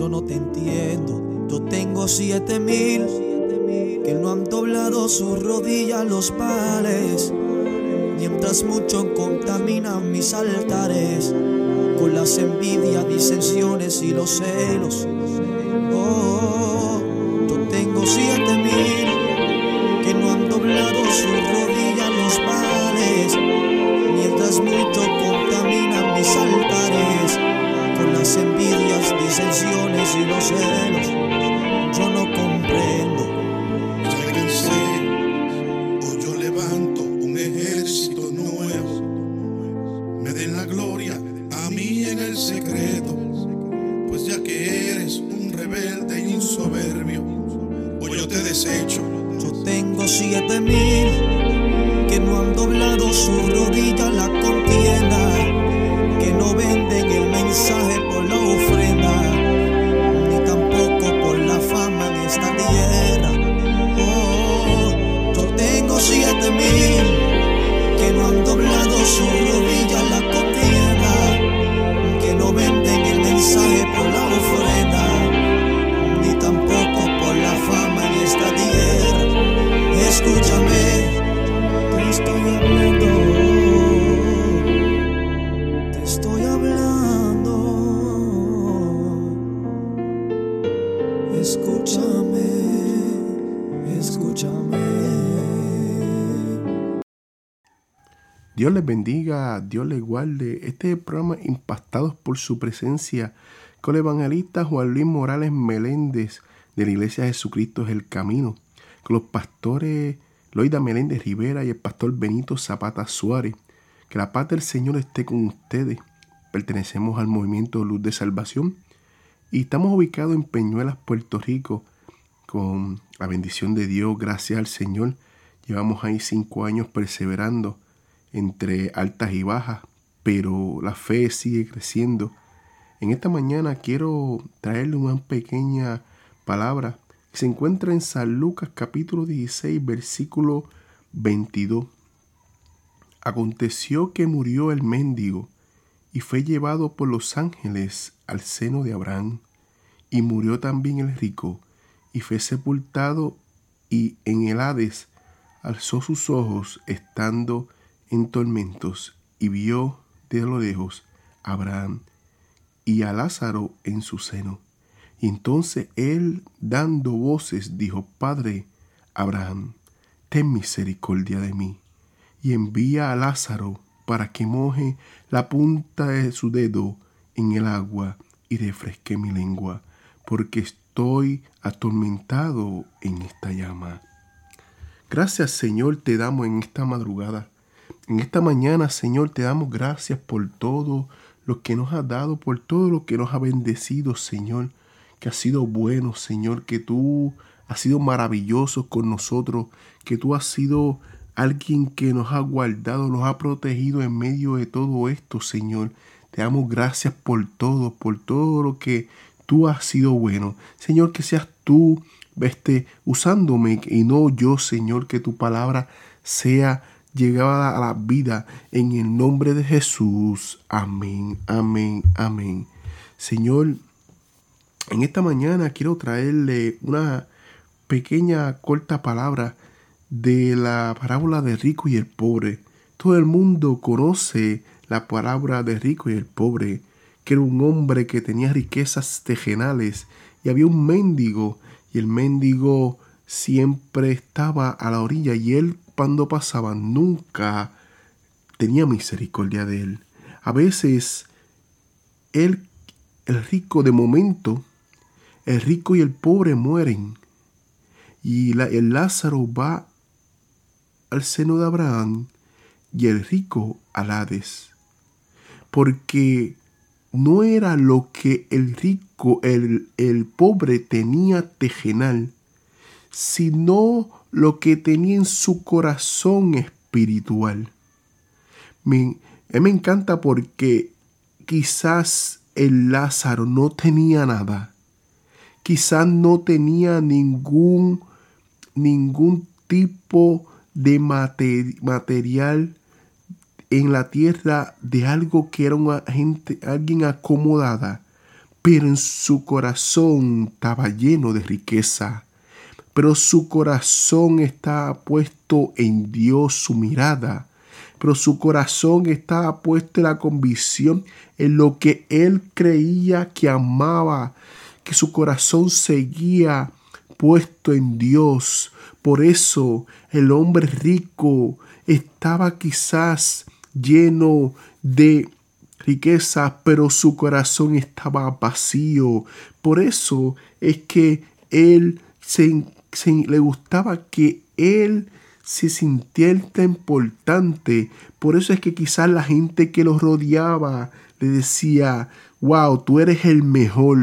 Yo no te entiendo. Yo tengo siete mil que no han doblado su rodilla los pares. Mientras muchos contaminan mis altares con las envidias, disensiones y los celos. Oh, yo tengo siete mil que no han doblado su rodilla celos. Yo no comprendo. Cansé, hoy yo levanto un ejército nuevo. Me den la gloria a mí en el secreto, pues ya que eres un rebelde y un soberbio, hoy yo te desecho. Yo tengo siete mil que no han doblado su rodilla la contienda, doblado Dios les bendiga, Dios les guarde. Este programa impactados por su presencia con el evangelista Juan Luis Morales Meléndez de la Iglesia de Jesucristo es el Camino, con los pastores Loida Meléndez Rivera y el pastor Benito Zapata Suárez. Que la paz del Señor esté con ustedes. Pertenecemos al movimiento Luz de Salvación y estamos ubicados en Peñuelas, Puerto Rico, con la bendición de Dios, gracias al Señor. Llevamos ahí cinco años perseverando entre altas y bajas, pero la fe sigue creciendo. En esta mañana quiero traerle una pequeña palabra que se encuentra en San Lucas capítulo 16, versículo 22. Aconteció que murió el mendigo y fue llevado por los ángeles al seno de Abraham. Y murió también el rico y fue sepultado y en el Hades alzó sus ojos estando en tormentos y vio de lo lejos a Abraham y a Lázaro en su seno. Y entonces él, dando voces, dijo, Padre Abraham, ten misericordia de mí, y envía a Lázaro para que moje la punta de su dedo en el agua y refresque mi lengua, porque estoy atormentado en esta llama. Gracias Señor te damos en esta madrugada. En esta mañana, Señor, te damos gracias por todo lo que nos has dado, por todo lo que nos ha bendecido, Señor, que ha sido bueno, Señor, que tú has sido maravilloso con nosotros, que tú has sido alguien que nos ha guardado, nos ha protegido en medio de todo esto, Señor. Te damos gracias por todo, por todo lo que tú has sido bueno. Señor, que seas tú este, usándome y no yo, Señor, que tu palabra sea llegada a la vida en el nombre de Jesús. Amén, amén, amén. Señor, en esta mañana quiero traerle una pequeña corta palabra de la parábola de rico y el pobre. Todo el mundo conoce la parábola de rico y el pobre, que era un hombre que tenía riquezas tejenales y había un mendigo y el mendigo siempre estaba a la orilla y él cuando pasaba nunca tenía misericordia de él. A veces él, el rico de momento, el rico y el pobre mueren y el Lázaro va al seno de Abraham y el rico al Hades. Porque no era lo que el rico, el, el pobre tenía tejenal, sino lo que tenía en su corazón espiritual. Me, me encanta porque quizás el Lázaro no tenía nada, quizás no tenía ningún, ningún tipo de material en la tierra de algo que era una gente, alguien acomodada, pero en su corazón estaba lleno de riqueza. Pero su corazón estaba puesto en Dios, su mirada. Pero su corazón estaba puesto en la convicción en lo que él creía que amaba, que su corazón seguía puesto en Dios. Por eso el hombre rico estaba quizás lleno de riqueza, pero su corazón estaba vacío. Por eso es que él se, le gustaba que él se sintiera importante. Por eso es que quizás la gente que lo rodeaba le decía, wow, tú eres el mejor.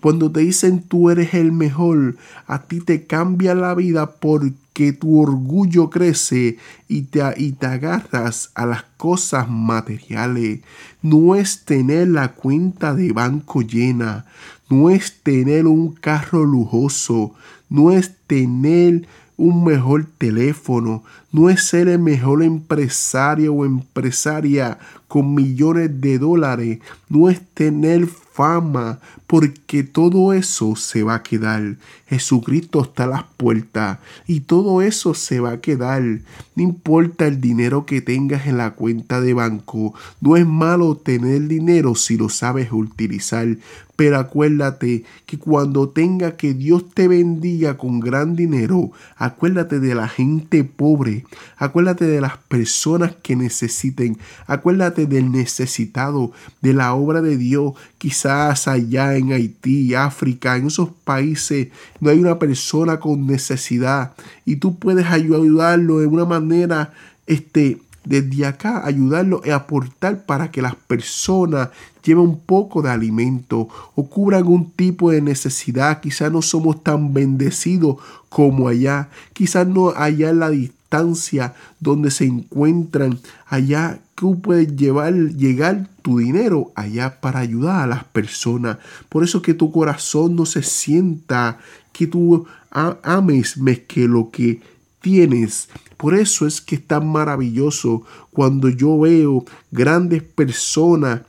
Cuando te dicen tú eres el mejor, a ti te cambia la vida porque que tu orgullo crece y te, y te agarras a las cosas materiales. No es tener la cuenta de banco llena, no es tener un carro lujoso, no es tener un mejor teléfono, no es ser el mejor empresario o empresaria con millones de dólares, no es tener fama, porque todo eso se va a quedar. Jesucristo está a las puertas y todo eso se va a quedar. No importa el dinero que tengas en la cuenta de banco, no es malo tener dinero si lo sabes utilizar, pero acuérdate que cuando tenga que Dios te bendiga con gran dinero, acuérdate de la gente pobre, acuérdate de las personas que necesiten, acuérdate del necesitado, de la obra de Dios. Quizás allá en Haití, África, en esos países no hay una persona con necesidad y tú puedes ayudarlo de una manera este, desde acá ayudarlo y aportar para que las personas lleven un poco de alimento o cubran algún tipo de necesidad. Quizás no somos tan bendecidos como allá. Quizás no allá en la distancia donde se encuentran. Allá tú puedes llevar, llegar tu dinero allá para ayudar a las personas. Por eso que tu corazón no se sienta que tú ames más que lo que tienes. Por eso es que es tan maravilloso cuando yo veo grandes personas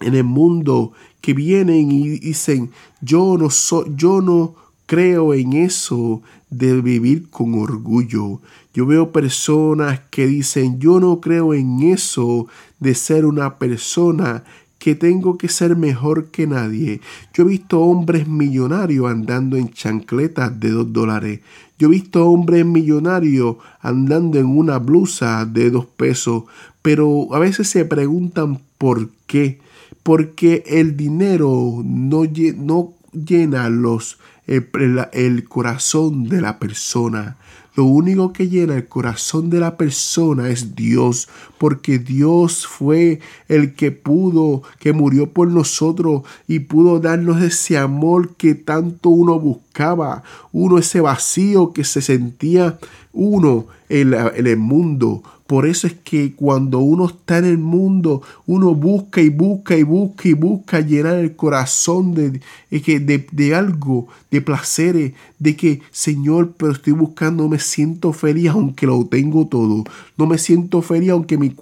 en el mundo que vienen y dicen, yo no soy, yo no creo en eso de vivir con orgullo. Yo veo personas que dicen, yo no creo en eso de ser una persona que tengo que ser mejor que nadie. Yo he visto hombres millonarios andando en chancletas de dos dólares. Yo he visto hombres millonarios andando en una blusa de dos pesos. Pero a veces se preguntan por qué. Porque el dinero no, llena los, el corazón de la persona. Lo único que llena el corazón de la persona es Dios, porque Dios fue el que pudo, que murió por nosotros y pudo darnos ese amor que tanto uno buscaba, uno ese vacío que se sentía uno en, el mundo. Por eso es que cuando uno está en el mundo, uno busca y busca y busca y busca llenar el corazón de, de, de algo, de placeres, de que, Señor, pero estoy buscando, me siento feliz aunque lo tengo todo. No me siento feliz aunque mi,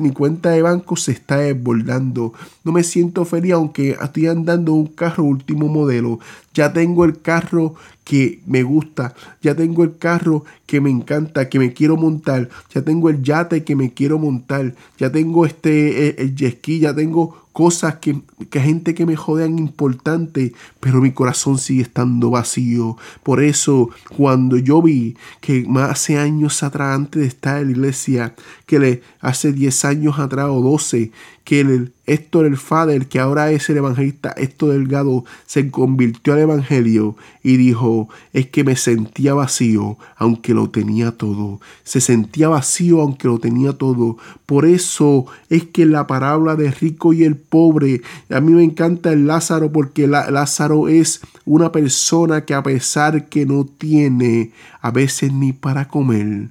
mi cuenta de banco se está desbordando. No me siento feliz aunque estoy andando un carro último modelo. Ya tengo el carro que me gusta, ya tengo el carro que me encanta, que me quiero montar, ya tengo el yate que me quiero montar, ya tengo este el, el jet ski, ya tengo cosas que, que gente que me jodean importante, pero mi corazón sigue estando vacío. Por eso, cuando yo vi que más hace años atrás, antes de estar en la iglesia, que le, hace 10 años atrás o 12, que el Héctor el Fader, que ahora es el evangelista Héctor Delgado, se convirtió al evangelio y dijo, es que me sentía vacío, aunque lo tenía todo. Se sentía vacío, aunque lo tenía todo. Por eso es que la parábola de rico y el pobre, a mí me encanta el Lázaro porque Lázaro es una persona que a pesar que no tiene a veces ni para comer,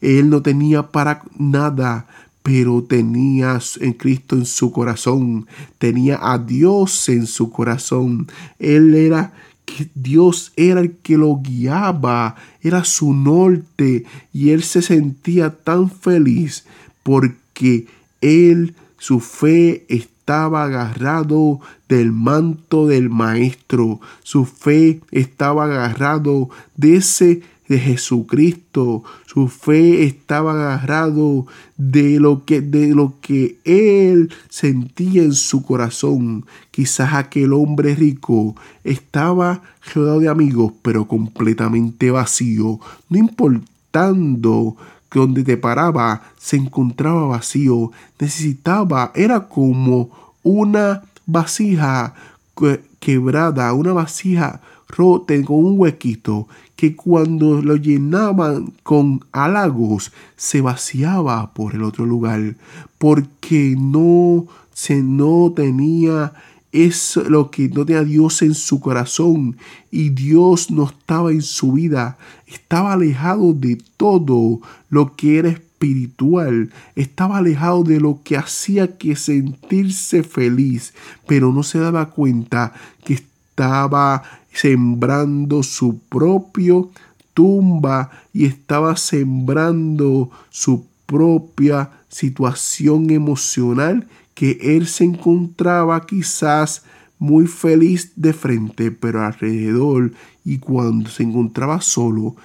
él no tenía para nada, pero tenía en Cristo en su corazón, tenía a Dios en su corazón. Él era Dios era el que lo guiaba, era su norte y él se sentía tan feliz porque él, su fe estaba agarrado del manto del maestro, su fe estaba agarrado de ese de Jesucristo. Su fe estaba agarrado de lo que de lo que él sentía en su corazón. Quizás aquel hombre rico estaba rodeado de amigos, pero completamente vacío, no importando que donde te paraba se encontraba vacío, necesitaba, era como una vasija quebrada, una vasija rota con un huequito que cuando lo llenaban con halagos se vaciaba por el otro lugar porque no se no tenía eso lo que no tenía Dios en su corazón y Dios no estaba en su vida estaba alejado de todo lo que era espiritual estaba alejado de lo que hacía que sentirse feliz pero no se daba cuenta que estaba sembrando su propio tumba y estaba sembrando su propia situación emocional que él se encontraba quizás muy feliz de frente, pero alrededor y cuando se encontraba solo,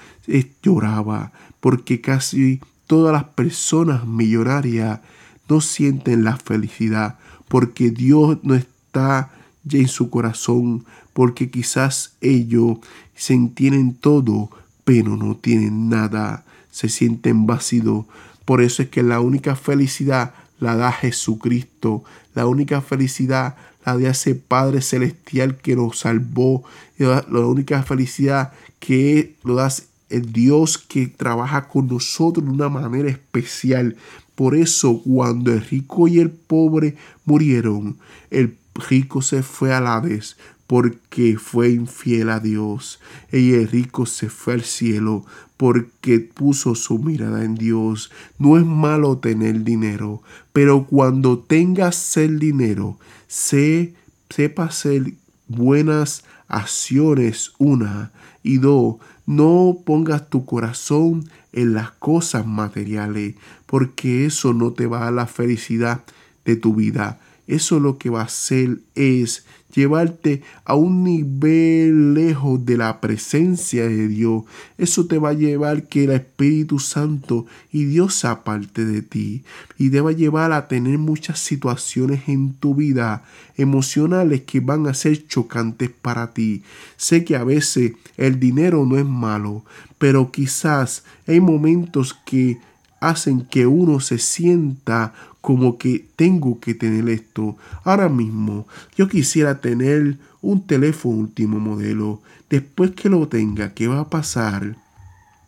lloraba, porque casi todas las personas millonarias no sienten la felicidad, porque Dios no está ya en su corazón, porque quizás ellos se tienen todo, pero no tienen nada, se sienten vacíos. Por eso es que la única felicidad la da Jesucristo, la única felicidad la da ese Padre Celestial que nos salvó, la única felicidad que lo da Dios que trabaja con nosotros de una manera especial. Por eso cuando el rico y el pobre murieron, el rico se fue a la vez porque fue infiel a Dios. Y el rico se fue al cielo porque puso su mirada en Dios. No es malo tener dinero, pero cuando tengas el dinero, sé, sepa hacer buenas acciones, una, y dos, no pongas tu corazón en las cosas materiales, porque eso no te va a la felicidad de tu vida. Eso lo que va a hacer es llevarte a un nivel lejos de la presencia de Dios. Eso te va a llevar que el Espíritu Santo y Dios aparte de ti. Y te va a llevar a tener muchas situaciones en tu vida emocionales que van a ser chocantes para ti. Sé que a veces el dinero no es malo, pero quizás hay momentos que hacen que uno se sienta como que tengo que tener esto. Ahora mismo yo quisiera tener un teléfono último modelo. Después que lo tenga, ¿qué va a pasar?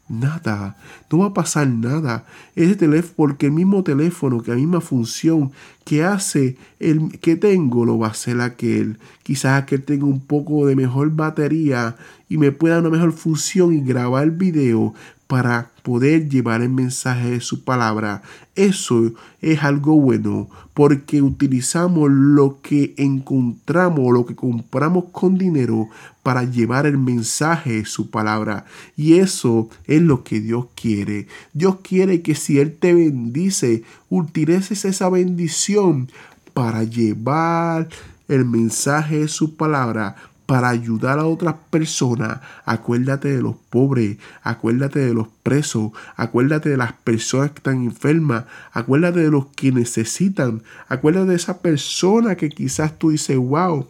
Nada, no va a pasar nada. Ese teléfono, porque el mismo teléfono, que la misma función que hace el que tengo, lo va a hacer aquel. Quizás aquel tenga un poco de mejor batería y me pueda una mejor función y grabar video para poder llevar el mensaje de su palabra. Eso es algo bueno porque utilizamos lo que encontramos, lo que compramos con dinero para llevar el mensaje de su palabra. Y eso es lo que Dios quiere. Dios quiere que si Él te bendice, utilices esa bendición para llevar el mensaje de su palabra para ayudar a otras personas. Acuérdate de los pobres, acuérdate de los presos, acuérdate de las personas que están enfermas, acuérdate de los que necesitan, acuérdate de esa persona que quizás tú dices, wow,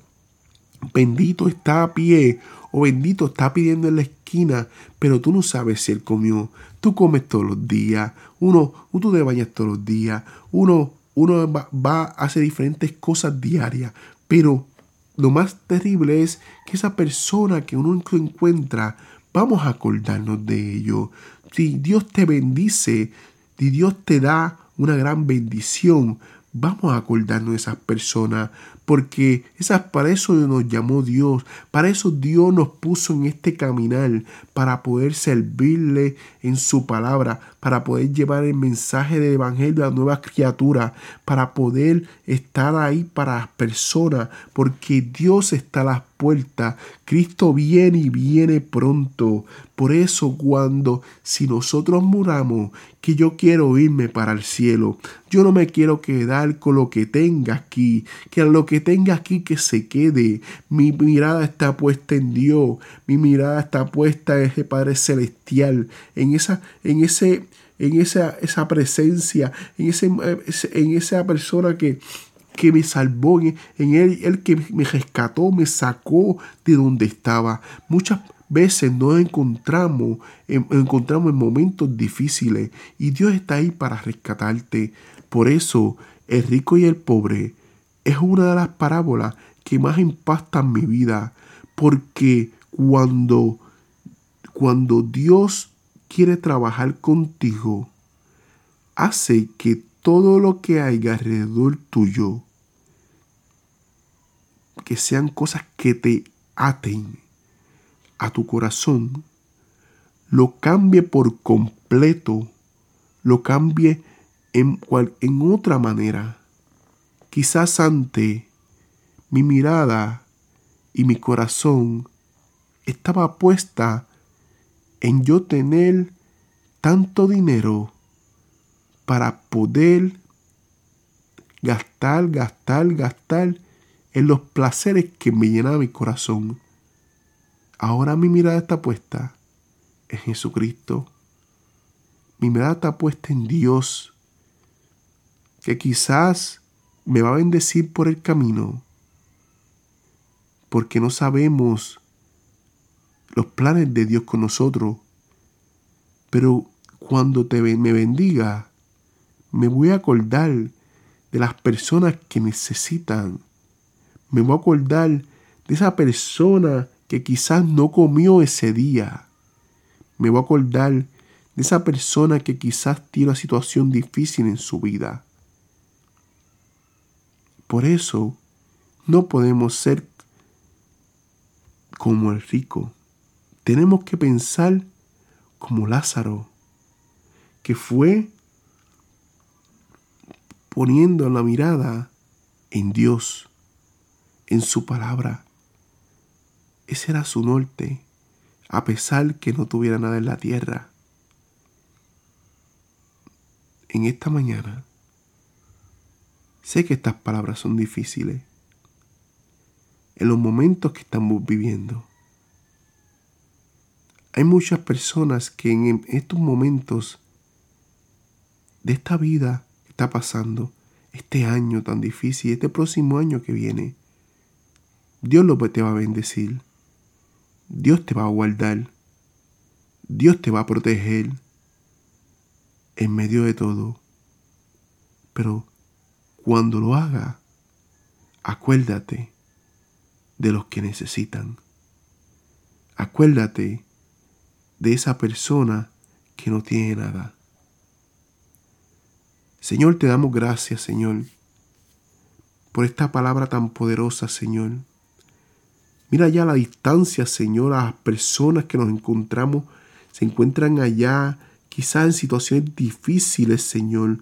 bendito está a pie o bendito está pidiendo en la esquina, pero tú no sabes si él comió. Tú comes todos los días, uno, tú te bañas todos los días, uno, uno va, va a hacer diferentes cosas diarias, pero lo más terrible es que esa persona que uno encuentra, vamos a acordarnos de ello. Si Dios te bendice, si Dios te da una gran bendición, vamos a acordarnos de esas personas, porque esas, para eso nos llamó Dios, para eso Dios nos puso en este caminar, para poder servirle en su palabra, para poder llevar el mensaje del Evangelio a nuevas criaturas, para poder estar ahí para las personas, porque Dios está a las puertas, Cristo viene y viene pronto. Por eso cuando si nosotros muramos, que yo quiero irme para el cielo, yo no me quiero quedar con lo que tenga aquí, que lo que tenga aquí que se quede. Mi mirada está puesta en Dios, mi mirada está puesta en ese Padre celestial, en esa en ese en esa, esa presencia, en, ese, en esa persona que, que me salvó, en él, el que me rescató, me sacó de donde estaba. Muchas veces nos encontramos, encontramos en momentos difíciles y Dios está ahí para rescatarte. Por eso, el rico y el pobre es una de las parábolas que más impactan mi vida, porque cuando, cuando Dios quiere trabajar contigo, hace que todo lo que haya alrededor tuyo, que sean cosas que te aten a tu corazón, lo cambie por completo, lo cambie en, en otra manera. Quizás ante mi mirada y mi corazón estaba puesta en yo tener tanto dinero para poder gastar, gastar, gastar en los placeres que me llenan mi corazón. Ahora mi mirada está puesta en Jesucristo. Mi mirada está puesta en Dios, que quizás me va a bendecir por el camino, porque no sabemos los planes de Dios con nosotros. Pero cuando te, me bendiga, me voy a acordar de las personas que necesitan. Me voy a acordar de esa persona que quizás no comió ese día. Me voy a acordar de esa persona que quizás tiene una situación difícil en su vida. Por eso no podemos ser como el rico tenemos que pensar como Lázaro, que fue poniendo la mirada en Dios, en su palabra. Ese era su norte, a pesar que no tuviera nada en la tierra. En esta mañana, sé que estas palabras son difíciles. En los momentos que estamos viviendo, hay muchas personas que en estos momentos de esta vida que está pasando, este año tan difícil, este próximo año que viene, Dios lo te va a bendecir. Dios te va a guardar. Dios te va a proteger en medio de todo. Pero cuando lo haga, acuérdate de los que necesitan. Acuérdate de esa persona que no tiene nada. Señor, te damos gracias, Señor, por esta palabra tan poderosa, Señor. Mira ya la distancia, Señor, a las personas que nos encontramos, se encuentran allá, quizás en situaciones difíciles, Señor.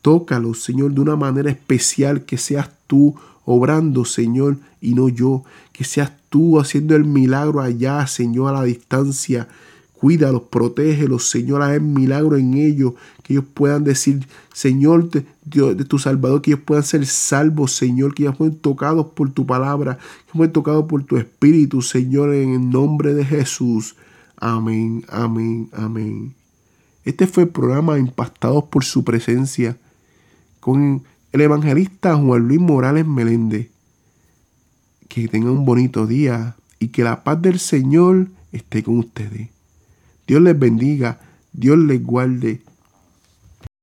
Tócalos, Señor, de una manera especial, que seas tú obrando, Señor, y no yo. Que seas tú haciendo el milagro allá, Señor, a la distancia Cuídalos, protégelos, Señor, haz milagro en ellos, que ellos puedan decir, Señor, Dios, de tu Salvador, que ellos puedan ser salvos, Señor, que ellos puedan tocados por tu palabra, que puedan tocados por tu Espíritu, Señor, en el nombre de Jesús. Amén, amén, amén. Este fue el programa Impactados por su presencia con el evangelista Juan Luis Morales Meléndez. Que tengan un bonito día y que la paz del Señor esté con ustedes. Dios les bendiga, Dios les guarde